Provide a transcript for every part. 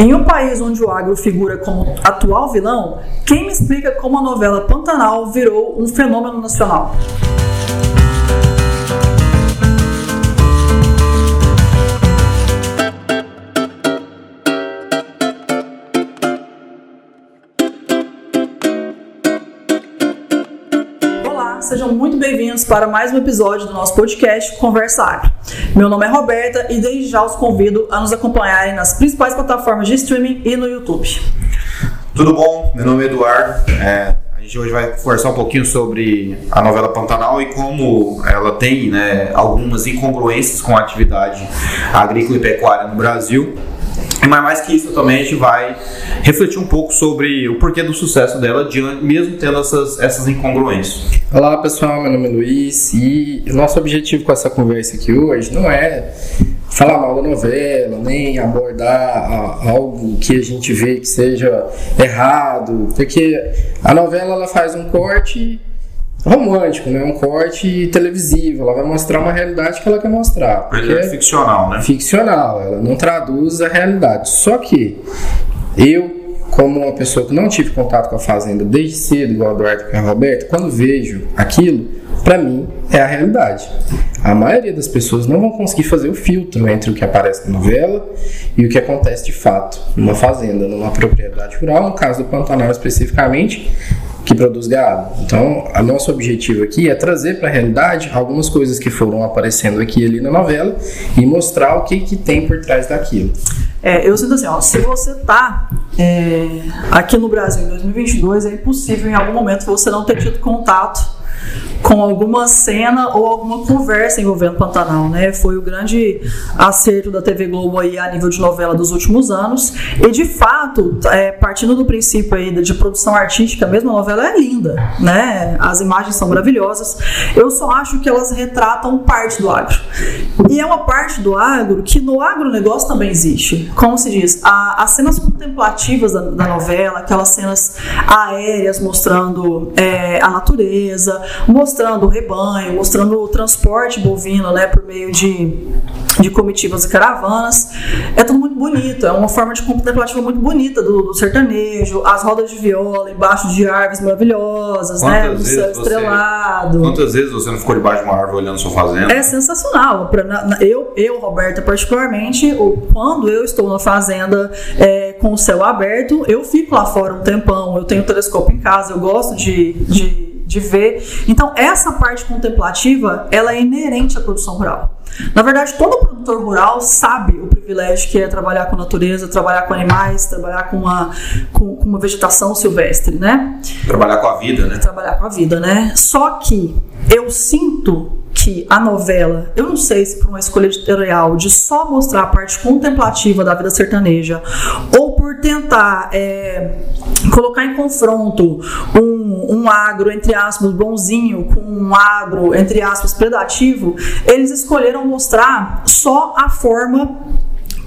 Em um país onde o agro figura como atual vilão, quem me explica como a novela Pantanal virou um fenômeno nacional? Sejam muito bem-vindos para mais um episódio do nosso podcast Conversa Agro. Meu nome é Roberta e desde já os convido a nos acompanharem nas principais plataformas de streaming e no YouTube. Tudo bom? Meu nome é Eduardo. É, a gente hoje vai conversar um pouquinho sobre a novela Pantanal e como ela tem né, algumas incongruências com a atividade agrícola e pecuária no Brasil. Mas mais que isso também a gente vai refletir um pouco sobre o porquê do sucesso dela, mesmo tendo essas, essas incongruências. Olá pessoal, meu nome é Luiz e nosso objetivo com essa conversa aqui hoje não é falar mal da novela, nem abordar algo que a gente vê que seja errado, porque a novela ela faz um corte romântico, né? Um corte televisivo. Ela vai mostrar uma realidade que ela quer mostrar. Porque é ficcional, né? Ficcional. Ela não traduz a realidade. Só que eu, como uma pessoa que não tive contato com a fazenda desde cedo, igual a Eduardo e a Roberto, quando vejo aquilo, para mim é a realidade. A maioria das pessoas não vão conseguir fazer o filtro entre o que aparece na novela e o que acontece de fato numa fazenda, numa propriedade rural, no caso do Pantanal especificamente, que produz gado. Então, o nosso objetivo aqui é trazer para a realidade algumas coisas que foram aparecendo aqui e ali na novela e mostrar o que, que tem por trás daquilo. É, eu sinto assim, ó, se você tá é, aqui no Brasil em 2022, é impossível em algum momento você não ter tido contato com alguma cena ou alguma conversa envolvendo Pantanal, né? Foi o grande acerto da TV Globo aí a nível de novela dos últimos anos. E de fato, é, partindo do princípio aí de produção artística, mesmo a novela é linda, né? As imagens são maravilhosas. Eu só acho que elas retratam parte do agro. E é uma parte do agro que no agronegócio também existe. Como se diz, a, as cenas contemplativas da, da, novela, aquelas cenas aéreas mostrando é, a natureza, mostrando o rebanho, mostrando o transporte bovino, né, por meio de, de comitivas e caravanas. É tudo muito bonito, é uma forma de contemplativa muito bonita do, do sertanejo, as rodas de viola embaixo de árvores maravilhosas, né, quantas né, no céu estrelado. Quantas vezes você não ficou debaixo de uma árvore olhando sua fazenda? É sensacional. Pra, na, eu, eu, Roberta, particularmente, quando eu estou na fazenda é, com o céu aberto, eu fico lá fora um tempão, eu tenho um telescópio em casa, eu gosto de, de de ver. Então, essa parte contemplativa, ela é inerente à produção rural. Na verdade, todo produtor rural sabe o privilégio que é trabalhar com natureza, trabalhar com animais, trabalhar com uma, com, com uma vegetação silvestre, né? Trabalhar com a vida, né? Trabalhar com a vida, né? Só que eu sinto que a novela, eu não sei se por uma escolha editorial de só mostrar a parte contemplativa da vida sertaneja, ou por tentar é, colocar em confronto um, um agro, entre aspas, bonzinho, com um agro, entre aspas, predativo, eles escolheram mostrar só a forma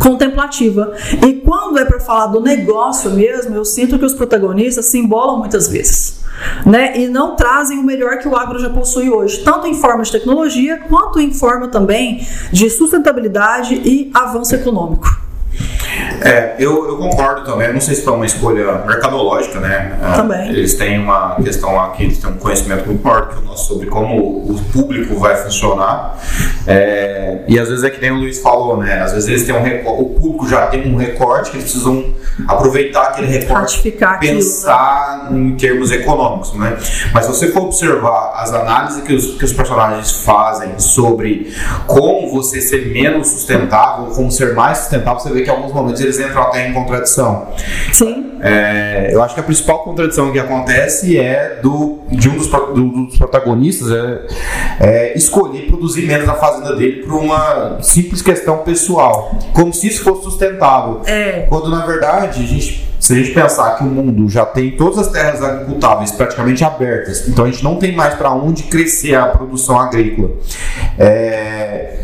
contemplativa. E quando é para falar do negócio mesmo, eu sinto que os protagonistas se embolam muitas vezes né? E não trazem o melhor que o agro já possui hoje, tanto em forma de tecnologia quanto em forma também de sustentabilidade e avanço econômico. É, eu, eu concordo também. Não sei se foi uma escolha mercadológica, né? Ah, também. Eles têm uma questão lá que eles têm um conhecimento muito maior que o nosso sobre como o público vai funcionar. É, e às vezes é que nem o Luiz falou, né? Às vezes eles têm um o público já tem um recorte que eles precisam aproveitar aquele recorte, pensar aquilo, né? em termos econômicos, né? Mas se você for observar as análises que os, que os personagens fazem sobre como você ser menos sustentável, como ser mais sustentável, você vê que alguns momentos eles entram até em contradição. Sim. É, eu acho que a principal contradição que acontece é do, de um dos, do, dos protagonistas é, é, escolher produzir menos na fazenda dele por uma simples questão pessoal, como se isso fosse sustentável. É. Quando na verdade a gente se a gente pensar que o mundo já tem todas as terras agricultáveis praticamente abertas, então a gente não tem mais para onde crescer a produção agrícola. É,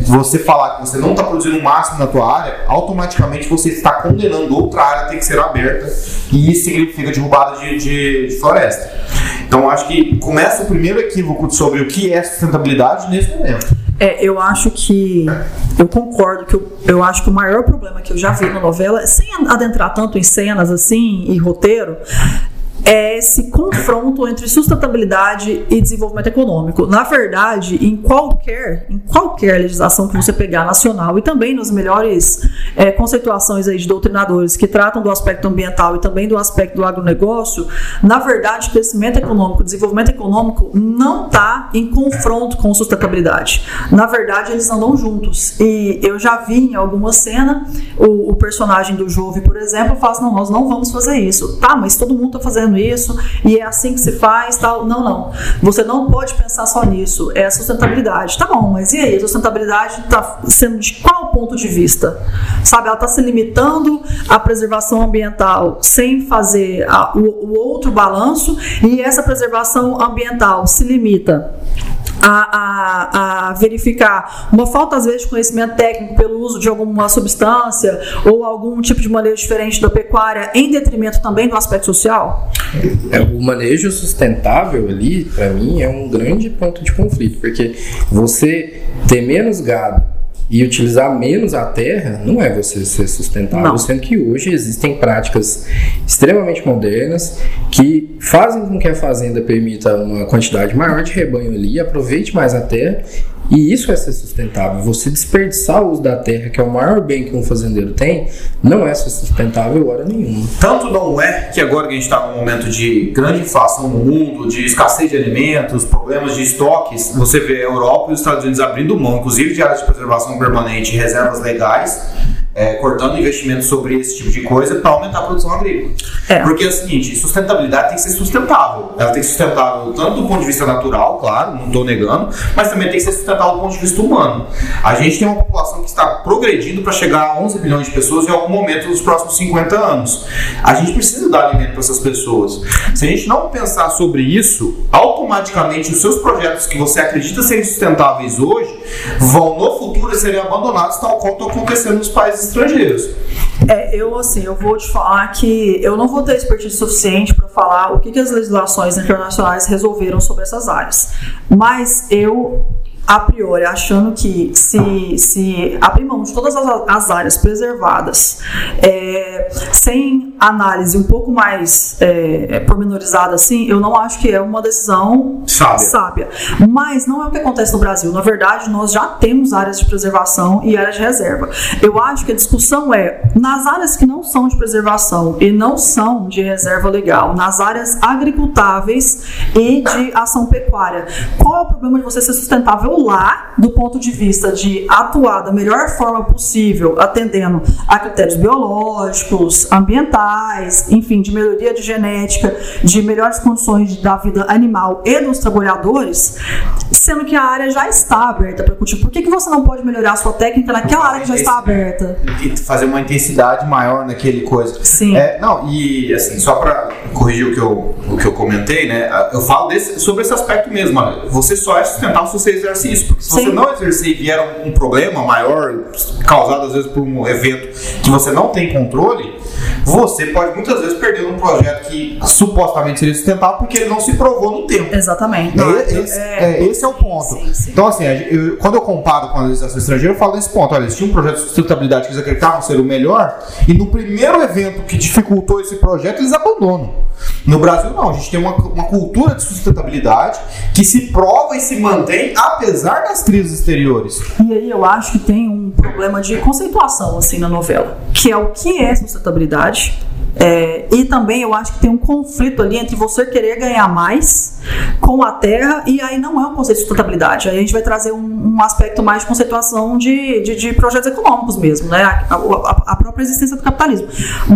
você falar que você não está produzindo o máximo na tua área, automaticamente você está condenando outra área a ter que ser aberta e isso significa derrubada de, de, de floresta. Então acho que começa o primeiro equívoco sobre o que é sustentabilidade nesse momento. É, eu acho que. Eu concordo que eu, eu acho que o maior problema que eu já vi na novela, sem adentrar tanto em cenas assim e roteiro, é esse confronto entre sustentabilidade e desenvolvimento econômico. Na verdade, em qualquer, em qualquer legislação que você pegar nacional e também nas melhores é, conceituações aí de doutrinadores que tratam do aspecto ambiental e também do aspecto do agronegócio, na verdade, crescimento econômico, desenvolvimento econômico não está em confronto com sustentabilidade. Na verdade, eles andam juntos. E eu já vi em alguma cena o, o personagem do Jove, por exemplo, fala assim, não, nós não vamos fazer isso. Tá, mas todo mundo está fazendo isso e é assim que se faz, tal. Não, não. Você não pode pensar só nisso. É sustentabilidade. Tá bom, mas e aí? A sustentabilidade está sendo de qual ponto de vista? Sabe, ela está se limitando à preservação ambiental sem fazer a, o, o outro balanço e essa preservação ambiental se limita a, a, a, verificar uma falta, às vezes, de conhecimento técnico pelo uso de alguma substância ou algum tipo de manejo diferente da pecuária, em detrimento também do aspecto social? É, o manejo sustentável ali, para mim, é um grande ponto de conflito, porque você ter menos gado e utilizar menos a terra não é você ser sustentável, não. sendo que hoje existem práticas extremamente modernas que fazem com que a fazenda permita uma quantidade maior de rebanho ali, aproveite mais a terra e isso é ser sustentável. Você desperdiçar o uso da terra, que é o maior bem que um fazendeiro tem, não é ser sustentável hora nenhuma. Tanto não é que agora que a gente está num momento de grande inflação no mundo, de escassez de alimentos, problemas de estoques, você vê a Europa e os Estados Unidos abrindo mão, inclusive de áreas de preservação permanente e reservas legais, é, cortando investimentos sobre esse tipo de coisa para aumentar a produção agrícola. É. Porque é o seguinte, sustentabilidade tem que ser sustentável. Ela tem que ser sustentável tanto do ponto de vista natural, claro, não estou negando, mas também tem que ser sustentável do ponto de vista humano. A gente tem uma população que está progredindo para chegar a 11 milhões de pessoas em algum momento nos próximos 50 anos. A gente precisa dar alimento para essas pessoas. Se a gente não pensar sobre isso, automaticamente os seus projetos que você acredita serem sustentáveis hoje vão no futuro serem abandonados, tal qual está acontecendo nos países estrangeiros. É, eu assim, eu vou te falar que eu não vou ter expertise suficiente para falar o que, que as legislações internacionais resolveram sobre essas áreas. Mas eu a priori, achando que se, se abrir mão de todas as, as áreas preservadas, é, sem análise um pouco mais é, pormenorizada assim, eu não acho que é uma decisão sábia. sábia. Mas não é o que acontece no Brasil. Na verdade, nós já temos áreas de preservação e áreas de reserva. Eu acho que a discussão é nas áreas que não são de preservação e não são de reserva legal, nas áreas agricultáveis e de ação pecuária. Qual é o problema de você ser sustentável lá, do ponto de vista de atuar da melhor forma possível, atendendo a critérios biológicos, ambientais, enfim, de melhoria de genética, de melhores condições da vida animal e dos trabalhadores, sendo que a área já está aberta para cultivo. Por que, que você não pode melhorar a sua técnica naquela área que já está aberta? E fazer uma intensidade maior naquele coisa. Sim. É, não, e assim, só para corrigir o que, eu, o que eu comentei, né? Eu falo desse, sobre esse aspecto mesmo. Olha, você só é sustentável se você exerce isso. Porque se Sim. você não exercer e vier um, um problema maior, causado às vezes por um evento que você não tem controle, você pode muitas vezes perder um projeto que supostamente seria sustentável porque ele não se provou no tempo. Exatamente. É, esse, é, é, esse é o ponto. Sim, sim. Então, assim, eu, quando eu comparo com a legislação estrangeira, eu falo desse ponto. Olha, eles tinham um projeto de sustentabilidade que eles acreditavam ser o melhor, e no primeiro evento que dificultou esse projeto, eles abandonam. No Brasil, não. A gente tem uma, uma cultura de sustentabilidade que se prova e se mantém apesar das crises exteriores. E aí eu acho que tem um problema de conceituação assim na novela, que é o que é sustentabilidade faculdade é, e também eu acho que tem um conflito ali entre você querer ganhar mais com a terra e aí não é um conceito de sustentabilidade. Aí a gente vai trazer um, um aspecto mais de conceituação de, de, de, projetos econômicos mesmo, né? A, a, a, própria existência do capitalismo.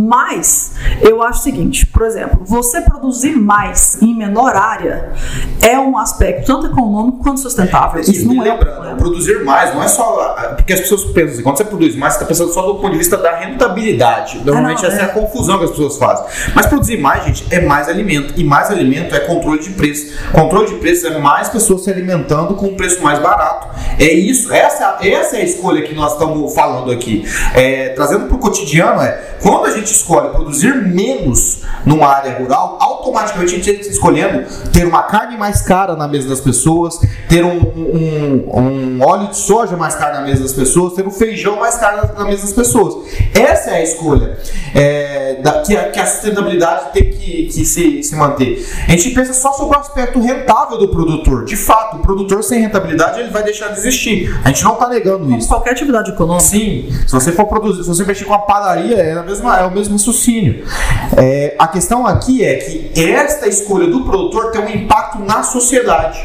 Mas eu acho o seguinte, por exemplo, você produzir mais em menor área é um aspecto tanto econômico quanto sustentável. Isso não é lembrando, produzir mais não é só porque as pessoas pensam assim, quando você produz mais, você está pensando só do ponto de vista da rentabilidade. Normalmente é, não, essa é, é a confusão que as as pessoas fazem. Mas produzir mais, gente, é mais alimento. E mais alimento é controle de preço. Controle de preço é mais pessoas se alimentando com um preço mais barato. É isso, essa, essa é a escolha que nós estamos falando aqui. É, trazendo para o cotidiano, é quando a gente escolhe produzir menos numa área rural, automaticamente a gente está escolhendo ter uma carne mais cara na mesa das pessoas, ter um, um, um óleo de soja mais caro na mesa das pessoas, ter um feijão mais caro na mesa das pessoas. Essa é a escolha é, da, que, a, que, a, sustentabilidade tem que, que se, se manter. A gente pensa só sobre o aspecto rentável do produtor. De fato, o produtor sem rentabilidade ele vai deixar de existir. A gente não está negando isso. Qualquer atividade econômica. Sim. Se você for produzir, se você mexer com a padaria, é, a mesma, é o mesmo raciocínio. É, a questão aqui é que esta escolha do produtor tem um impacto na sociedade.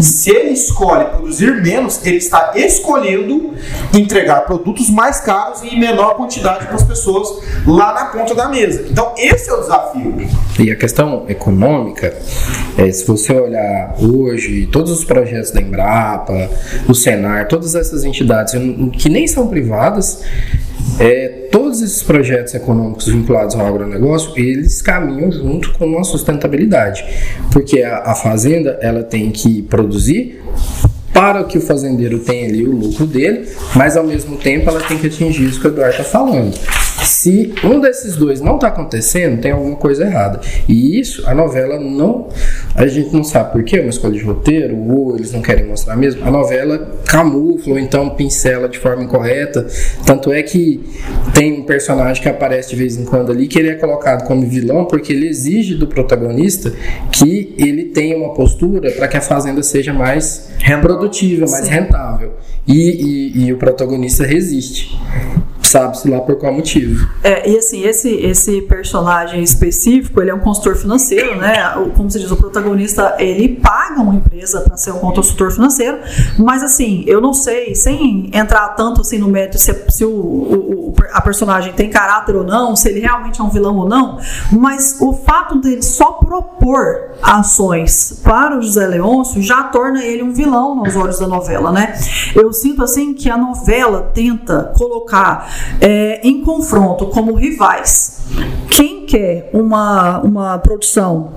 Se ele escolhe produzir menos, ele está escolhendo entregar produtos mais caros e em menor quantidade para as pessoas lá na ponta da mesa. Então, esse é o desafio. E a questão econômica, é, se você olhar hoje, todos os projetos da Embrapa, o Senar, todas essas entidades que nem são privadas, é, todos esses projetos econômicos vinculados ao agronegócio, eles caminham junto com a sustentabilidade, porque a, a fazenda ela tem que produzir para que o fazendeiro tenha ali o lucro dele, mas ao mesmo tempo ela tem que atingir isso que o Eduardo está falando. Se um desses dois não está acontecendo, tem alguma coisa errada. E isso a novela não. A gente não sabe por quê, uma escolha de roteiro, ou eles não querem mostrar mesmo. A novela camufla ou então pincela de forma incorreta. Tanto é que tem um personagem que aparece de vez em quando ali que ele é colocado como vilão porque ele exige do protagonista que ele tenha uma postura para que a fazenda seja mais produtiva, mais Sim. rentável. E, e, e o protagonista resiste sabe-se lá por qual motivo. É, e assim, esse, esse personagem específico, ele é um consultor financeiro, né? Como se diz, o protagonista, ele paga uma empresa para ser um consultor financeiro, mas assim, eu não sei, sem entrar tanto assim no mérito se, se o, o, a personagem tem caráter ou não, se ele realmente é um vilão ou não, mas o fato dele só propor ações para o José Leôncio já torna ele um vilão nos olhos da novela, né? Eu sinto assim que a novela tenta colocar é, em confronto como rivais. Quem quer uma, uma produção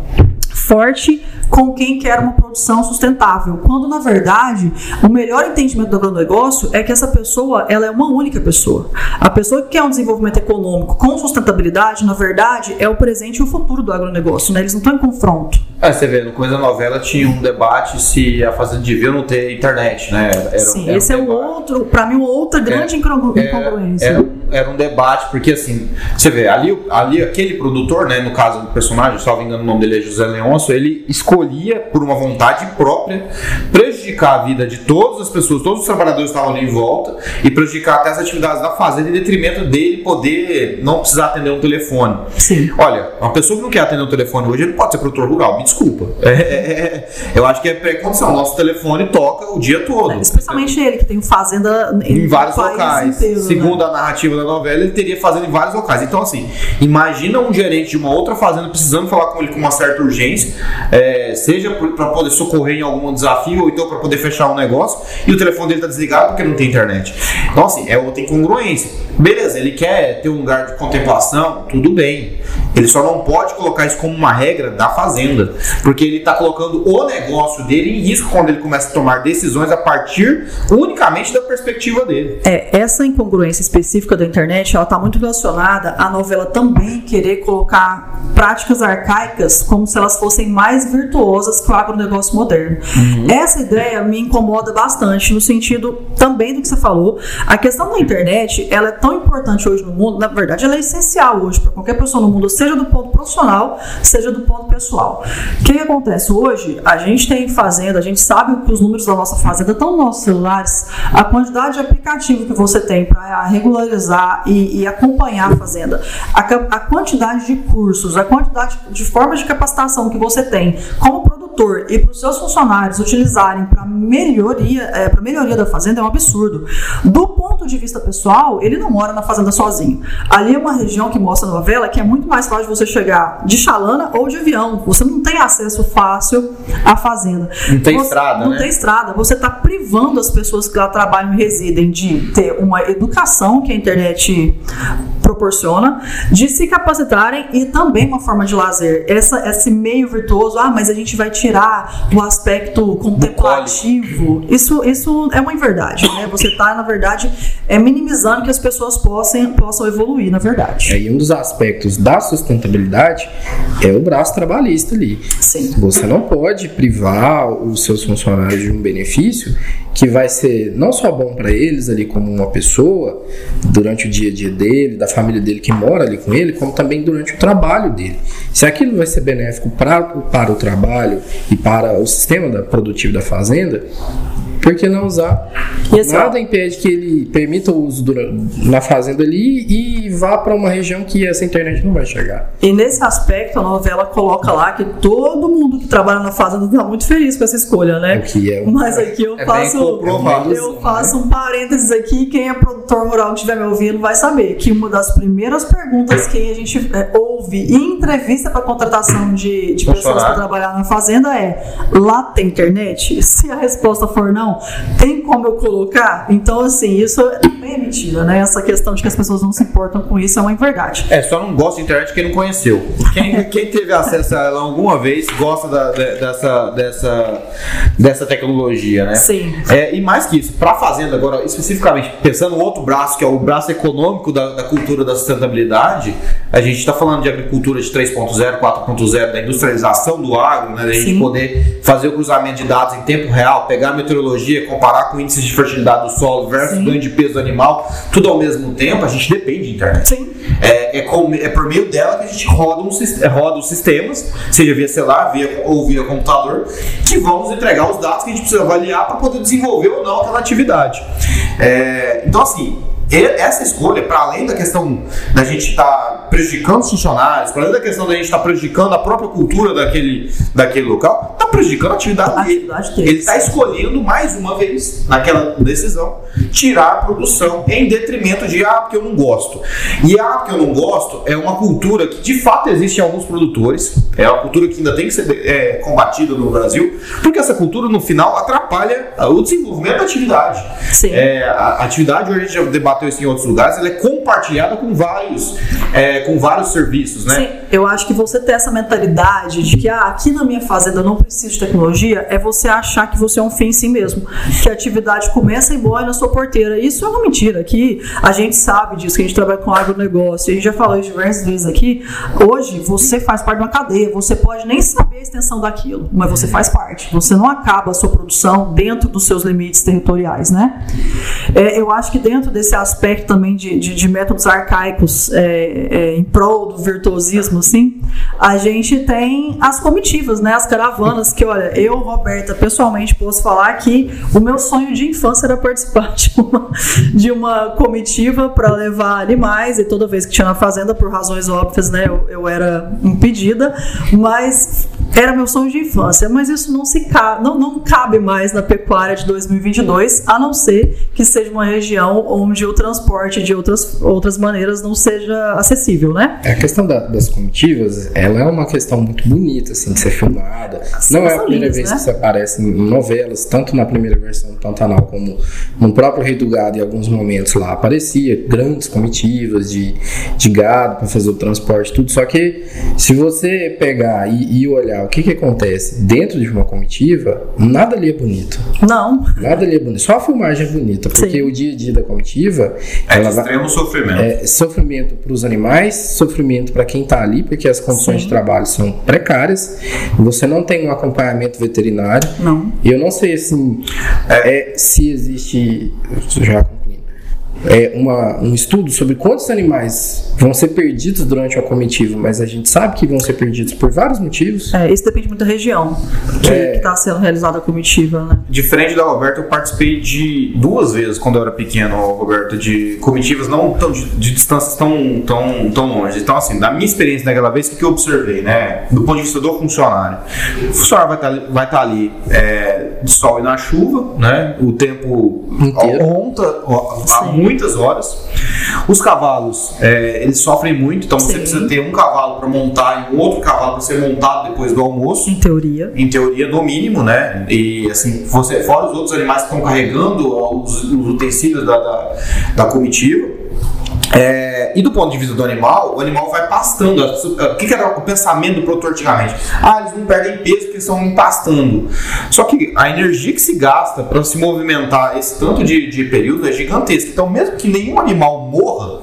forte com quem quer uma produção sustentável, quando na verdade o melhor entendimento do agronegócio é que essa pessoa ela é uma única pessoa. A pessoa que quer um desenvolvimento econômico com sustentabilidade, na verdade, é o presente e o futuro do agronegócio, né? Eles não estão em confronto. É, você vê, no Coisa Novela tinha um debate se a Fazenda devia não ter internet, né? Era, Sim, era esse um é um outro, para mim, uma outra grande é, incongruência. Era, era, um debate, porque assim, você vê, ali, ali aquele produtor, né, no caso do personagem, não me engano o nome dele é José Ele escolhia, por uma vontade própria, prejudicar a vida de todas as pessoas, todos os trabalhadores que estavam ali em volta, e prejudicar até as atividades da fazenda em detrimento dele poder não precisar atender um telefone. Sim. Olha, uma pessoa que não quer atender um telefone hoje, ele não pode ser produtor rural, me desculpa. É, é, é, eu acho que é pré-condição. Nosso telefone toca o dia todo. É, especialmente ele, que tem fazenda em, em vários locais. Inteiro, né? Segundo né? a narrativa da novela, ele teria fazenda em vários locais. Então, assim, imagina um gerente de uma outra fazenda precisando falar com ele com uma certa urgência, é, seja para poder socorrer em algum desafio ou então para poder fechar um negócio, e o telefone dele está desligado porque não tem internet. Então, assim, é outra incongruência. Beleza, ele quer ter um lugar de contemplação, tudo bem. Ele só não pode colocar isso como uma regra da fazenda, porque ele está colocando o negócio dele em risco quando ele começa a tomar decisões a partir unicamente da perspectiva dele. É, essa incongruência específica da internet, ela está muito relacionada à novela também querer colocar práticas arcaicas como se elas fossem mais virtuosas que o agronegócio moderno. Uhum. Essa ideia me incomoda bastante no sentido também do que você falou. A questão da internet, ela é tão importante hoje no mundo, na verdade, ela é essencial hoje para qualquer pessoa no mundo, seja do ponto profissional, seja do ponto pessoal. O que, que, acontece hoje? A gente tem fazenda, a gente sabe que os números da nossa fazenda estão nos nossos celulares, a quantidade de aplicativo que você tem para regularizar e, e, acompanhar a fazenda, a, a quantidade de cursos, a quantidade de formas de capacitação que você tem como produtor e para os seus funcionários utilizarem para melhoria, é, para melhoria da fazenda é um absurdo. Do ponto de vista pessoal, ele não mora na fazenda sozinho. Ali é uma região que mostra a novela que é muito mais fácil você chegar de chalana ou de avião. Você não tem acesso fácil à fazenda. Não tem você, estrada, Não né? tem estrada. Você está privando as pessoas que lá trabalham e residem de ter uma educação que a internet proporciona de se capacitarem e também uma forma de lazer. Essa, esse meio virtuoso, ah, mas a gente vai tirar o aspecto contemplativo. Isso, isso é uma inverdade, né? Você está, na verdade, é minimizando que as pessoas possam, possam evoluir, na verdade. É, e um dos aspectos da sustentabilidade é o braço trabalhista ali. Sim. Você não pode privar os seus funcionários de um benefício que vai ser não só bom para eles ali como uma pessoa durante o dia a dia dele, da família dele que mora ali com ele, como também durante o trabalho dele. Se aquilo vai ser benéfico pra, para o trabalho e para o sistema produtivo da fazenda, por que não usar? E assim, Nada impede que ele permita o uso dura- na fazenda ali e vá para uma região que essa internet não vai chegar. E nesse aspecto, a novela coloca lá que todo mundo que trabalha na fazenda está muito feliz com essa escolha, né? O que é um- Mas aqui eu É faço, eu faço um parênteses aqui. Quem é produtor rural que estiver me ouvindo vai saber que uma das primeiras perguntas que a gente é, ouve em entrevista para contratação de, de pessoas para trabalhar na fazenda é: lá tem internet? Se a resposta for não, tem como eu colocar? Então, assim, isso também é mentira, né? Essa questão de que as pessoas não se importam com isso é uma inverdade. É, só não gosta de internet quem não conheceu. Quem, quem teve acesso a ela alguma vez gosta da- de- dessa, dessa, dessa tecnologia, né? Sim. É, e mais que isso, para a fazenda, agora especificamente, pensando no outro braço, que é o braço econômico da, da cultura da sustentabilidade, a gente está falando de agricultura de 3.0, 4.0, da industrialização do agro, né? Da gente Sim. poder fazer o cruzamento de dados em tempo real, pegar a meteorologia, comparar com índices de fertilidade do solo versus Sim. ganho de peso do animal, tudo ao mesmo tempo, a gente depende de internet. Sim. É, é, com- é por meio dela que a gente roda, um, é, roda os sistemas, seja via celular via, ou via computador, que vão nos entregar os dados que a gente precisa avaliar para poder desenvolver ou não aquela atividade. É, então, assim, essa escolha, para além da questão da gente estar prejudicando os funcionários, para além da questão da gente estar prejudicando a própria cultura daquele, daquele local, está prejudicando a atividade dele. Ele está escolhendo mais uma vez, naquela decisão, tirar a produção em detrimento de ah, porque eu não gosto. E ah, porque eu não gosto é uma cultura que de fato existe em alguns produtores, é uma cultura que ainda tem que ser é, combatida no Brasil, porque essa cultura no final atrapalha o desenvolvimento da atividade. Sim. É, a a atividade, hoje a gente já debateu isso em outros lugares, ela é compartilhada com vários, é, com vários serviços, né? Sim, eu acho que você ter essa mentalidade de que ah, aqui na minha fazenda eu não preciso de tecnologia é você achar que você é um fim em si mesmo. Que a atividade começa e morre na sua porteira. Isso é uma mentira. Aqui a gente sabe disso, que a gente trabalha com agronegócio. A gente já falou diversas vezes aqui. Hoje você faz parte de uma cadeia. Você pode nem saber a extensão daquilo, mas você faz parte. Você não acaba a sua produção dentro dos seus limites territoriais, né? É, eu acho que dentro desse aspecto também de, de, de métodos arcaicos é, é, em prol do virtuosismo, assim, a gente tem as comitivas, né? As caravanas, que olha, eu, Roberta, pessoalmente posso falar que o meu sonho de infância era participar de uma, de uma comitiva para levar animais, e toda vez que tinha na fazenda, por razões óbvias, né, eu, eu era impedida, mas era meu sonho de infância, mas isso não se cabe, não, não cabe mais na pecuária de 2022, a não ser que seja uma região onde o transporte de outras, outras maneiras não seja acessível, né? A questão da- das comitivas, ela é uma questão muito bonita, assim, de ser filmada. Não é a primeira lindas, vez né? que isso aparece em novelas, tanto na primeira versão do Pantanal como no próprio Rei do Gado, em alguns momentos lá aparecia grandes comitivas de, de gado para fazer o transporte, tudo. Só que se você pegar e, e olhar o que, que acontece dentro de uma comitiva, nada ali é bonito. Não, Nada ali é bonito. Só a filmagem é bonita, porque Sim. o dia a dia da comitiva É de ela vai- extremo sofrimento. é sofrimento para os animais, sofrimento para quem está ali, porque as condições Sim. de trabalho são precárias. Você não tem um acompanhamento veterinário. não. E eu não sei assim, é, se existe, já é uma, um estudo sobre quantos animais vão ser perdidos durante uma comitiva, mas a gente sabe que vão ser perdidos por vários motivos. É, isso depende muito da região que É. está sendo realizada a comitiva, né? Diferente da Roberta, eu participei de duas vezes quando eu era pequeno, Roberta, de comitivas não tão de, de distâncias tão, tão, tão longe. Então, assim, da minha experiência naquela vez, o que eu observei, né? Do ponto de vista do funcionário. O funcionário vai estar ali, vai estar ali é, de sol e na chuva, né? O tempo Inteiro. há Sim. Muitas horas. Os cavalos, é, eles sofrem muito, então você Sim. precisa ter um cavalo para montar e um outro cavalo para ser montado depois do almoço Em teoria. em teoria, no mínimo, né? E assim, você, fora os outros animais que estão carregando os, os utensílios da, da, da comitiva. É, e do ponto de vista do animal, o animal vai pastando. O que, que era o pensamento do produtor antigamente? Ah, eles não perdem peso porque estão pastando. Só que a energia que se gasta para se movimentar esse tanto de, de período é gigantesca. Então, mesmo que nenhum animal morra,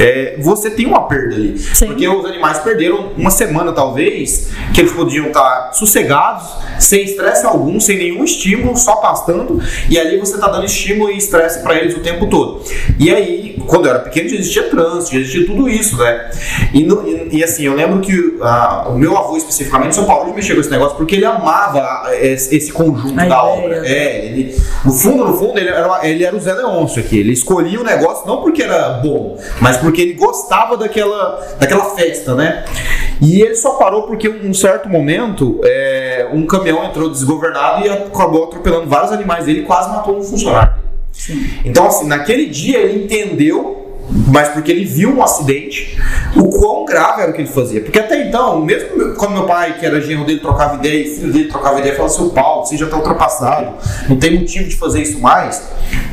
é, você tem uma perda ali. Sim. Porque os animais perderam uma semana, talvez, que eles podiam estar sossegados, sem estresse algum, sem nenhum estímulo, só pastando. E ali você está dando estímulo e estresse para eles o tempo todo. E aí, quando eu era pequeno, existia trânsito, já existia tudo isso, né? E, no- e- e, assim, eu lembro que ah, o meu avô, especificamente, São Paulo, mexeu com esse negócio porque ele amava ah, esse, esse conjunto A da obra. É, ele, no fundo, no fundo, ele era, ele era o Zé Leôncio aqui. Ele escolhia o negócio não porque era bom, mas porque ele gostava daquela, daquela festa, né? E ele só parou porque, em um certo momento, é, um caminhão entrou desgovernado e acabou atropelando vários animais dele e quase matou um funcionário dele. Então, assim, naquele dia ele entendeu, mas porque ele viu um acidente, o quão grave era o que ele fazia. Porque até então, mesmo quando meu pai, que era genro dele, trocava ideia, e filho dele trocava ideia, falava, seu Paulo, você já está ultrapassado, não tem motivo de fazer isso mais.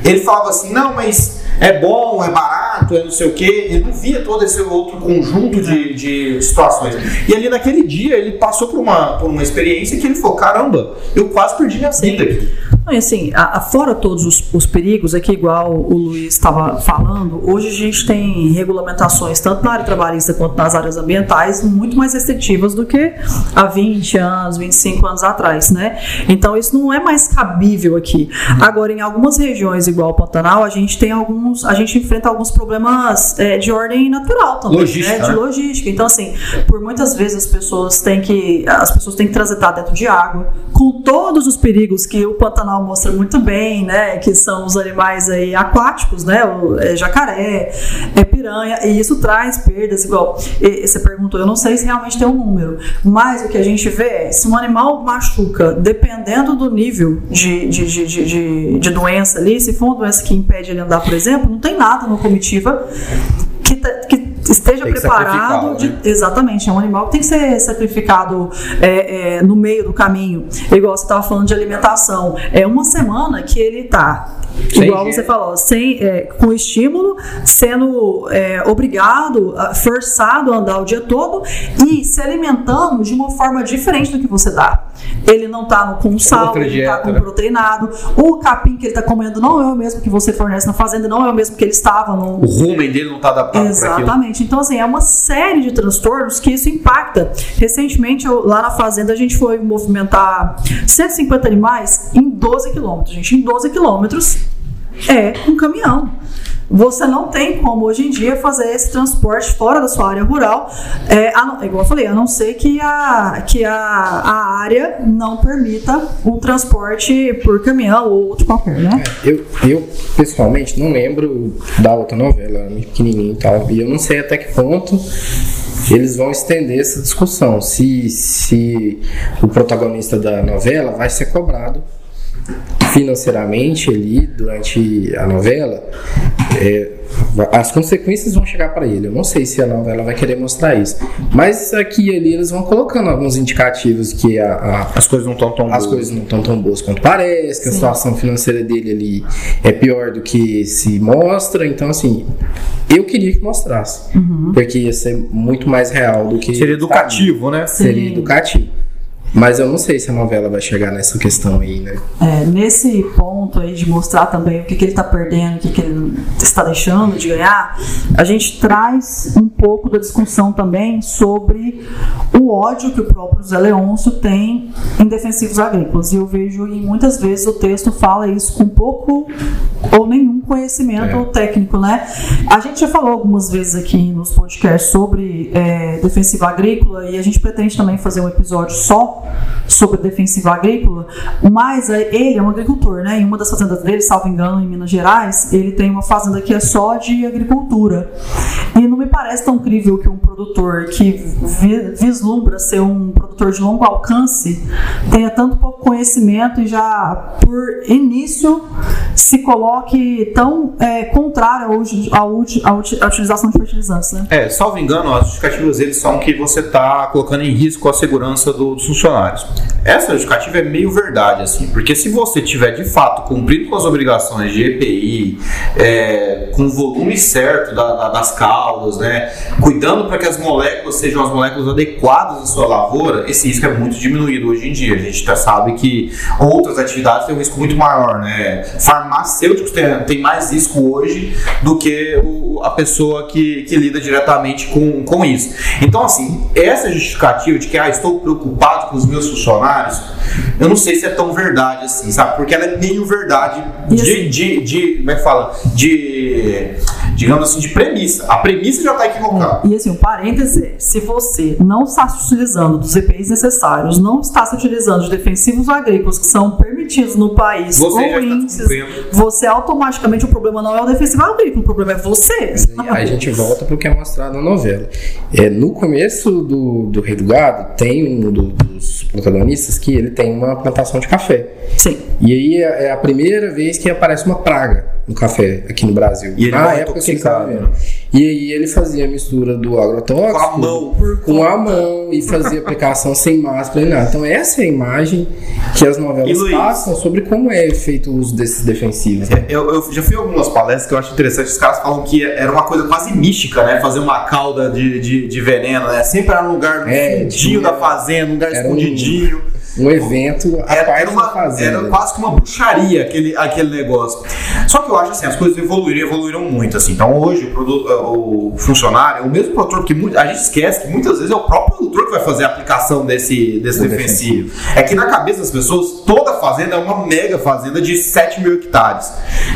Ele falava assim, não, mas é bom, é barato, é não sei o quê. Ele não via todo esse outro conjunto de, de situações. E ali naquele dia ele passou por uma, por uma experiência que ele falou, caramba, eu quase perdi minha vida aqui. Não, assim, a- a- fora todos os, os perigos, aqui igual o Luiz estava falando, hoje a gente tem regulamentações, tanto na área trabalhista quanto nas áreas ambientais, muito mais restritivas do que há 20 anos, 25 anos atrás, né? Então isso não é mais cabível aqui. Agora, em algumas regiões, igual o Pantanal, a gente tem alguns, a gente enfrenta alguns problemas é, de ordem natural também, Logística, né? De né? logística. Então, assim, por muitas vezes as pessoas têm que as pessoas têm que transitar dentro de água, com todos os perigos que o Pantanal mostra muito bem, né? Que são os animais aí aquáticos, né? O é, jacaré, é piranha, e isso traz perdas igual. E, você perguntou, eu não sei se realmente tem um número, mas o que a gente vê é se um animal machuca, dependendo do nível de, de, de, de, de- doença ali, se for uma doença que impede ele andar, por exemplo, não tem nada no que, que esteja Tem que preparado de, né? Exatamente, é um animal que tem que ser sacrificado é, é, no meio do caminho. Igual você estava falando de alimentação. É uma semana que ele está. Sem Igual você falou, sem, é, com estímulo, sendo é, obrigado, forçado a andar o dia todo e se alimentando de uma forma diferente do que você dá. Ele não está com sal, Outra ele está dieta, com né? proteinado. O capim que ele está comendo não é o mesmo que você fornece na fazenda, não é o mesmo que ele estava no, O rumen dele não está adaptado. Exatamente. Então, assim, é uma série de transtornos que isso impacta. Recentemente, eu- lá na fazenda, a gente foi movimentar 150 animais em 12 quilômetros. Gente, em 12 quilômetros é um caminhão. Você não tem como hoje em dia fazer esse transporte fora da sua área rural, é, a igual eu falei, a não ser que a, que a, a área não permita um transporte por caminhão ou outro qualquer, né? Eu, eu, pessoalmente, não lembro da outra novela, pequenininho e tal. E eu não sei até que ponto eles vão estender essa discussão. Se, se o protagonista da novela vai ser cobrado financeiramente ali durante a novela. é, as consequências vão chegar para ele. Eu não sei se a novela vai querer mostrar isso. Mas aqui e ali eles vão colocando alguns indicativos que a- a, As coisas não estão tão as boas. coisas não estão tão boas quanto parece, que a Sim. situação financeira dele ali é pior do que se mostra. Então, assim, eu queria que mostrasse. Porque ia ser muito mais real do que. Seria educativo, né? Seria Sim. educativo. Mas eu não sei se a novela vai chegar nessa questão aí, né? É, nesse ponto aí de mostrar também o que, que ele está perdendo, o que, que ele está deixando de ganhar, a gente traz um pouco da discussão também sobre o ódio que o próprio Zé Leôncio tem em defensivos agrícolas. E eu vejo e muitas vezes o texto fala isso com pouco ou nenhum conhecimento É. técnico, né? A gente já falou algumas vezes aqui nos podcasts sobre é, defensiva agrícola e a gente pretende também fazer um episódio só sobre defensiva agrícola, mas é, ele é um agricultor, né? Em uma das fazendas dele, salvo engano, em Minas Gerais, ele tem uma fazenda que é só de agricultura. E não me parece tão crível que um produtor que vi- vislumbra ser um produtor de longo alcance tenha tanto pouco conhecimento e já, por início, se coloque tão é, contrária à, uti- à uti- à utilização de fertilizantes, né? É, salvo engano, as justificativas deles são que você está colocando em risco a segurança do- dos funcionários. Essa justificativa é meio verdade, assim, porque se você tiver de fato cumprido com as obrigações de EPI, é, com o volume certo da- da- das caudas, né, cuidando para que as moléculas sejam as moléculas adequadas à sua lavoura, esse risco é muito diminuído hoje em dia. A gente já sabe que outras atividades têm um risco muito maior, né? Farmacêuticos têm, têm mais risco hoje do que o- a pessoa que, que lida diretamente com, com isso. Então, assim, essa justificativa de que ah, estou preocupado com os meus funcionários, eu não sei se é tão verdade assim, sabe? Porque ela é meio verdade E de, assim- de, de. Como é que fala? De. Digamos assim, de premissa. A premissa já está equivocada. E assim, um parêntese é, se você não está se utilizando dos EPIs necessários, não está se utilizando de defensivos agrícolas que são permitidos no país Você está índices, você automaticamente, o problema não é o defensivo agrícola, o problema é você. Aí a gente volta para o que é mostrado na novela. É, no começo do, do Rei do Gado, tem um do- dos protagonistas que ele tem uma plantação de café. Sim. E aí é é a primeira vez que aparece uma praga no café aqui no Brasil. E ele na morre época né? E aí ele fazia a mistura do agrotóxico Com a mão. com a mão e fazia aplicação sem máscara e nada. Então essa é a imagem que as E, novelas Luiz? passam sobre como é feito o uso desses defensivos. né? Eu, eu já fui em algumas palestras que eu acho interessante. Os caras falam que era uma coisa quase mística, né? Fazer uma cauda de, de, de veneno, né? Sempre era um lugar no É, fundinho tinha- da fazenda, um lugar era um- escondidinho. Um evento à Era, parte era, uma, fazenda. era quase que uma bruxaria aquele, aquele negócio. Só que eu acho assim, as coisas evoluíram evoluíram muito. Assim. Então hoje o, produto, o funcionário é o mesmo produtor, porque muito- a gente esquece que muitas vezes é o próprio produtor que vai fazer a aplicação desse, desse Do defensivo. É que na cabeça das pessoas, toda fazenda é uma mega fazenda de 7 mil hectares.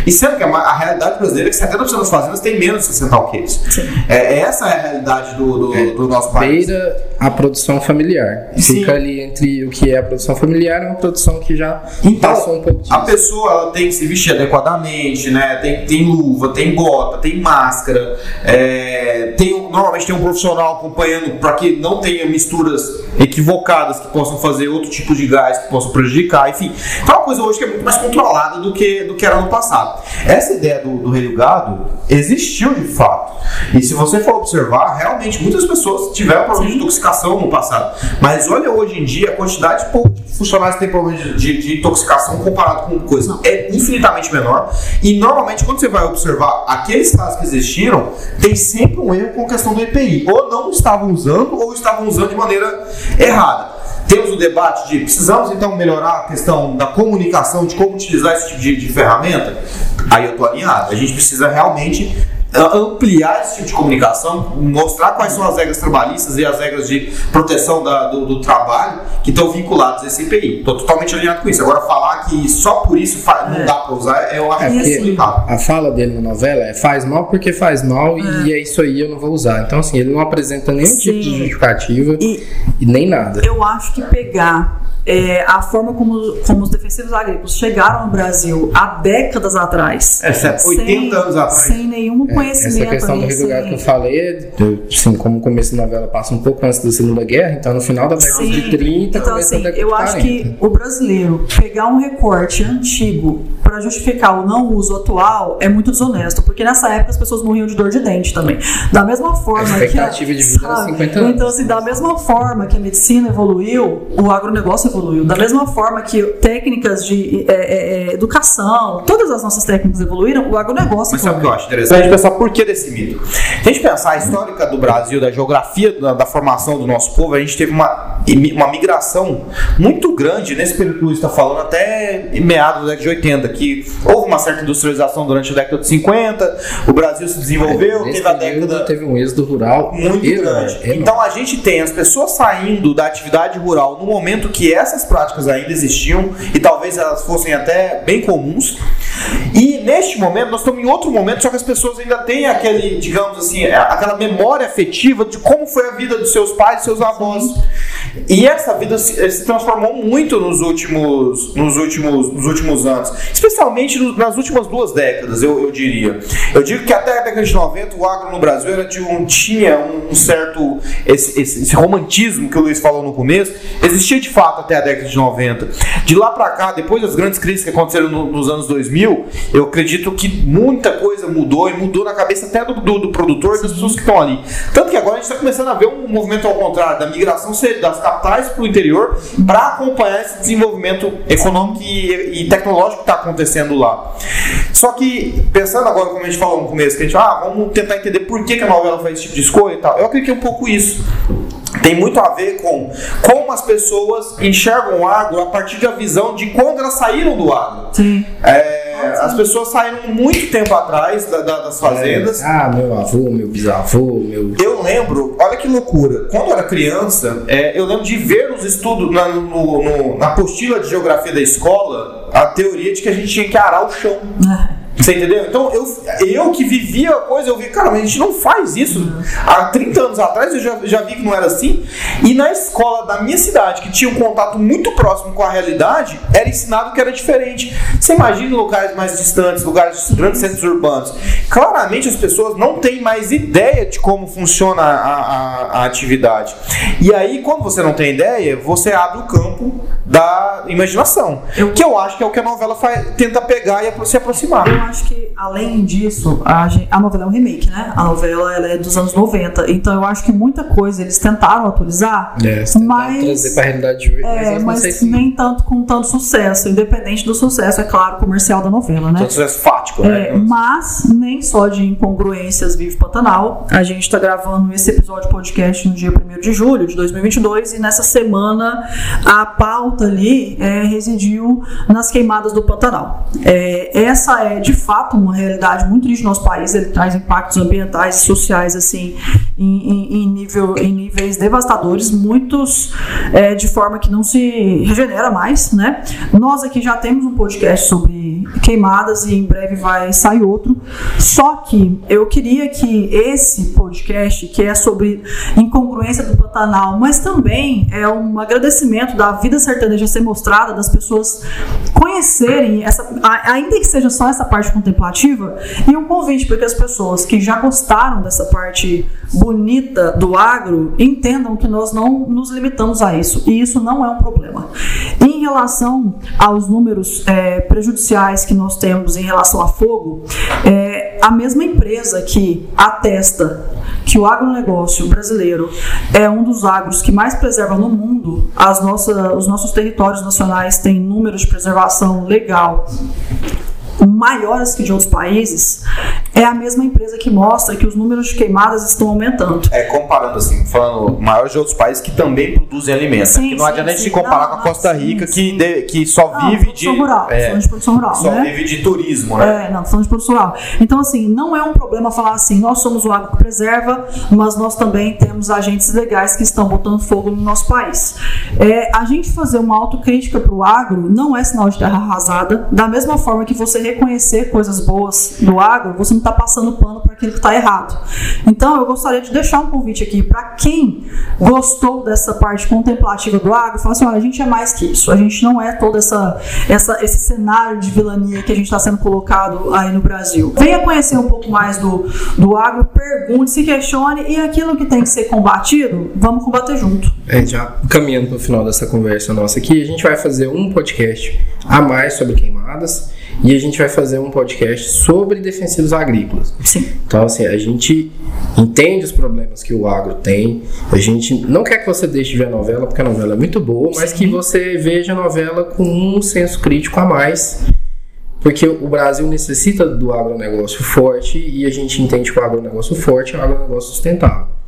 E sendo que a, a realidade brasileira é que 70% das fazendas tem menos de 60 alqueires. É, essa é a realidade do, do, do nosso país. beira a produção familiar. Sim. Fica ali entre o que é a produção familiar e uma produção que já Então, passou um pouco disso. a pessoa ela tem que se vestir adequadamente, né? Tem, tem luva, tem bota, tem máscara, é, tem, normalmente tem um profissional acompanhando para que não tenha misturas equivocadas que possam fazer outro tipo de gás que possam prejudicar, enfim. Então é uma coisa hoje que é muito mais controlada do que, do que era no passado. Essa ideia do, do rei do gado existiu de fato. E se você for observar, realmente muitas pessoas tiveram problema de intoxicação no passado. Mas olha hoje em dia a quantidade de funcionários têm problema de, de- de intoxicação comparado com coisa é infinitamente menor. E normalmente quando você vai observar aqueles casos que existiram, tem sempre um erro com a questão do EPI. Ou não estavam usando, ou estavam usando de maneira errada. Temos o debate de precisamos então melhorar a questão da comunicação, de como utilizar esse tipo de, de ferramenta. Aí eu tô alinhado. A gente precisa realmente ampliar esse tipo de comunicação, mostrar quais são as regras trabalhistas e as regras de proteção da- do, do trabalho que estão vinculadas a esse IPI. Estou totalmente alinhado com isso. Agora, falar que só por isso fa- não dá para usar, eu acho É, que é a fala dele na novela é faz mal porque faz mal e é isso aí eu não vou usar. Então, assim, ele não apresenta nenhum tipo de Sim. justificativa E e nem nada. eu acho que pegar é, a forma como, como os defensivos agrícolas chegaram ao Brasil há décadas atrás. É, certo, 80 anos atrás. Sem nenhum conhecimento. Essa questão do Rio que eu sem- falei, é, assim, como o começo da novela passa um pouco antes da Segunda Guerra, então no final da década Sim. de 30, Então, assim, eu acho 40. que o brasileiro pegar um recorte antigo para justificar o não uso atual é muito desonesto, porque nessa época as pessoas morriam de dor de dente também. Da mesma forma A expectativa que. de vida era 50 anos. Então, assim, da mesma forma que a medicina evoluiu, o agronegócio evoluiu. Da mesma forma que técnicas de é, é, é, educação, todas as nossas técnicas evoluíram, o agronegócio Mas sabe o que evoluiu. eu acho interessante? A gente pensar por que desse mito. Se a gente pensar a histórica do Brasil, da geografia da, da formação do nosso povo, a gente teve uma, uma migração muito grande nesse período que o Luiz está falando, até meados da década de 80, que houve uma certa industrialização durante a década de 50, o Brasil se desenvolveu, Nesse teve a década teve um êxodo rural muito enorme, grande. enorme. Então a gente tem as pessoas saindo da atividade rural no momento que essas práticas ainda existiam e talvez elas fossem até bem comuns. E neste momento nós estamos em outro momento, só que as pessoas ainda têm aquele, digamos assim, aquela memória afetiva de como foi a vida dos seus pais, dos seus avós. E essa vida se, se transformou muito nos últimos, nos últimos, nos últimos anos, especialmente no- nas últimas duas décadas, eu, eu diria. Eu digo que até a década de 90 o agro no Brasil era de um, tinha um certo esse, esse- esse romantismo que o Luiz falou no começo, existia de fato até a década de 90. De lá pra cá, depois das grandes crises que aconteceram no- nos anos 2000, viu, eu acredito que muita coisa mudou e mudou na cabeça até do, do, do produtor e das pessoas que estão ali. Tanto que agora a gente está começando a ver um movimento ao contrário, da migração das capitais para o interior para acompanhar esse desenvolvimento econômico e, e tecnológico que está acontecendo lá. Só que, pensando agora, como a gente falou no começo, que a gente ah, vamos tentar entender por que, que a novela faz esse tipo de escolha e tal. Eu acredito que é um pouco isso tem muito a ver com como as pessoas enxergam o agro a partir da visão de quando elas saíram do agro. Sim. É, as pessoas saíram muito tempo atrás da, da, das fazendas. É. Ah, meu avô, meu bisavô, meu. Eu lembro, olha que loucura. Quando eu era criança, é, eu lembro de ver nos estudos, na, no, no, na apostila de geografia da escola, a teoria de que a gente tinha que arar o chão. Você entendeu? Então eu, eu que vivia a coisa, eu vi, cara, mas a gente não faz isso. Há 30 anos atrás eu já, já vi que não era assim. E na escola da minha cidade, que tinha um contato muito próximo com a realidade, era ensinado que era diferente. Você imagina locais mais distantes, lugares grandes centros urbanos. Claramente as pessoas não têm mais ideia de como funciona a, a, a atividade. E aí, quando você não tem ideia, você abre o campo da imaginação. Que eu acho que é o que a novela faz, tenta pegar e se aproximar. Acho que, além disso, a, a, novela é um remake, né? A novela ela é dos anos 90. Então eu acho que muita coisa eles tentaram atualizar, é, mas. trazer pra realidade de hoje, é, mas, mas nem tanto com tanto sucesso, independente do sucesso, é claro, comercial da novela, né? Tanto sucesso fático, né? É, mas nem só de incongruências vive Pantanal. A gente está gravando esse episódio podcast no dia 1 de julho de 2022 e nessa semana a pauta ali é, residiu nas queimadas do Pantanal. É, essa é de fato uma realidade muito triste no nosso país, ele traz impactos ambientais sociais assim em, em, em nível, em níveis devastadores, muitos é, de forma que não se regenera mais, né? Nós aqui já temos um podcast sobre queimadas e em breve vai sair outro. Só que eu queria que esse podcast, que é sobre incongruência do Pantanal, mas também é um agradecimento da vida sertaneja ser mostrada, das pessoas conhecerem essa, ainda que seja só essa parte contemplativa, e um convite para que as pessoas que já gostaram dessa parte bonita do agro entendam que nós não nos limitamos a isso, e isso não é um problema. Em relação aos números é, prejudiciais que nós temos em relação a fogo, é, a mesma empresa que atesta que o agronegócio brasileiro é um dos agros que mais preserva no mundo, as nossas, os nossos territórios nacionais têm números de preservação legal maiores que de outros países, é a mesma empresa que mostra que os números de queimadas estão aumentando. É, comparando assim, falando maiores de outros países que também produzem alimentos. Sim, não sim, adianta sim. a gente comparar não, com a Costa Rica, que, de, que só não, vive de. Rural, é, de produção rural. Só né? vive de turismo, né? É, não, falando de produção rural. Então, assim, não é um problema falar assim, nós somos o agro que preserva, mas nós também temos agentes legais que estão botando fogo no nosso país. É, a gente fazer uma autocrítica para o agro não é sinal de terra arrasada, da mesma forma que você reconhecer coisas boas no agro, você não está passando pano para aquilo que está errado. Então, eu gostaria de deixar um convite aqui para quem gostou dessa parte contemplativa do agro, falar assim: olha, a gente é mais que isso, a gente não é todo essa, essa, esse cenário de vilania que a gente está sendo colocado aí no Brasil. Venha conhecer um pouco mais do, do agro, pergunte, se questione e aquilo que tem que ser combatido, vamos combater junto. É, já caminhando para o final dessa conversa nossa aqui, a gente vai fazer um podcast a mais sobre queimadas e a gente vai fazer um podcast sobre defensivos agrícolas. Sim. Então, assim, a gente entende os problemas que o agro tem. A gente não quer que você deixe de ver a novela, porque a novela é muito boa, mas Sim. que você veja a novela com um senso crítico a mais. Porque o Brasil necessita do agronegócio forte e a gente entende que o agronegócio forte é um agronegócio sustentável.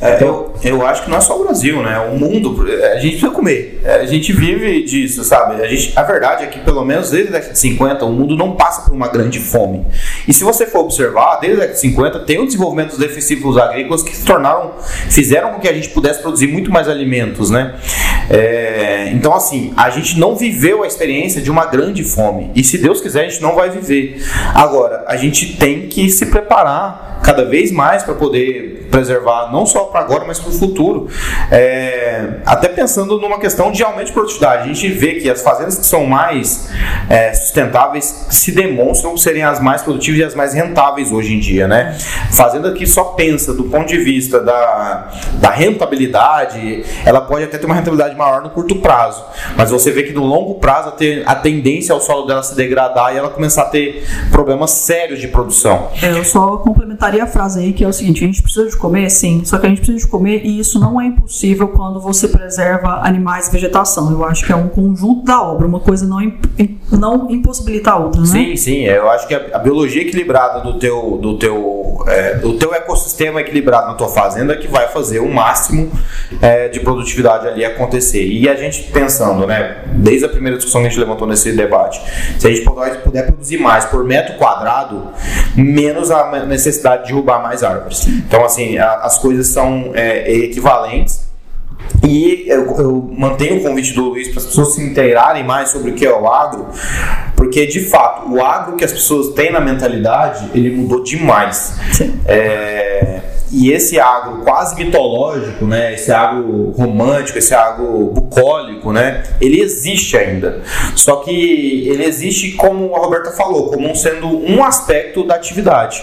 É, eu, eu acho que não é só o Brasil, né? O mundo, a gente precisa comer. É, a gente vive disso, sabe? A, gente, a verdade é que, pelo menos desde a década de 50, o mundo não passa por uma grande fome. E se você for observar, desde a década de 50, tem o desenvolvimento dos defensivos agrícolas que se tornaram, fizeram com que a gente pudesse produzir muito mais alimentos, né? É, então, assim, a gente não viveu a experiência de uma grande fome. E se Deus quiser, a gente não vai viver. Agora, a gente tem que se preparar cada vez mais para poder preservar não só para agora, mas para o futuro. É, até pensando numa questão de aumento de produtividade. A gente vê que as fazendas que são mais é, sustentáveis se demonstram serem as mais produtivas e as mais rentáveis hoje em dia, né? Fazenda que só pensa do ponto de vista da, da rentabilidade, ela pode até ter uma rentabilidade maior no curto prazo, mas você vê que no longo prazo a, tendência ao solo dela se degradar e ela começar a ter problemas sérios de produção. É, eu só complementaria a frase aí que é o seguinte: a gente precisa de comer, sim, só que a gente precisa de comer e isso não é impossível quando você preserva animais e vegetação. Eu acho que é um conjunto da obra, uma coisa não, não impossibilita a outra, né? Sim, sim, eu acho que a, biologia equilibrada do teu, do teu, é, do teu ecossistema equilibrado na tua fazenda é que vai fazer o máximo é, de produtividade ali acontecer. E a gente pensando, né, desde a primeira discussão que a gente levantou nesse debate, se a gente puder produzir mais por metro quadrado, menos a necessidade de derrubar mais árvores. Então, assim, a, as coisas são é, equivalentes. E eu, eu, mantenho o convite do Luiz para as pessoas se inteirarem mais sobre o que é o agro, porque de fato o agro que as pessoas têm na mentalidade ele mudou demais. É, e esse agro quase mitológico, né, esse agro romântico, esse agro bucólico, né, ele existe ainda. Só que ele existe, como a Roberta falou, como sendo um aspecto da atividade.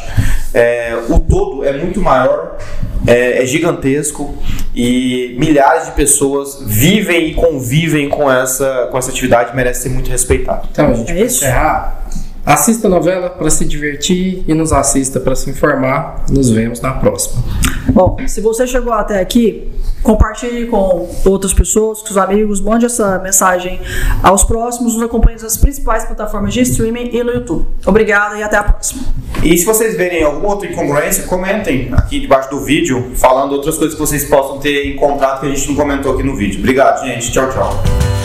É, o todo é muito maior, é, é, gigantesco e milhares de pessoas vivem e convivem com essa, com essa atividade e merece ser muito respeitado. Então, gente, é isso? encerrar, Assista a novela para se divertir e nos assista para se informar. Nos vemos na próxima. Bom, se você chegou até aqui, compartilhe com outras pessoas, com seus amigos, mande essa mensagem aos próximos, nos acompanhe nas principais plataformas de streaming e no YouTube. Obrigado e até a próxima. E se vocês verem alguma outra incongruência, comentem aqui debaixo do vídeo, falando outras coisas que vocês possam ter encontrado que a gente não comentou aqui no vídeo. Obrigado, gente. Tchau, tchau.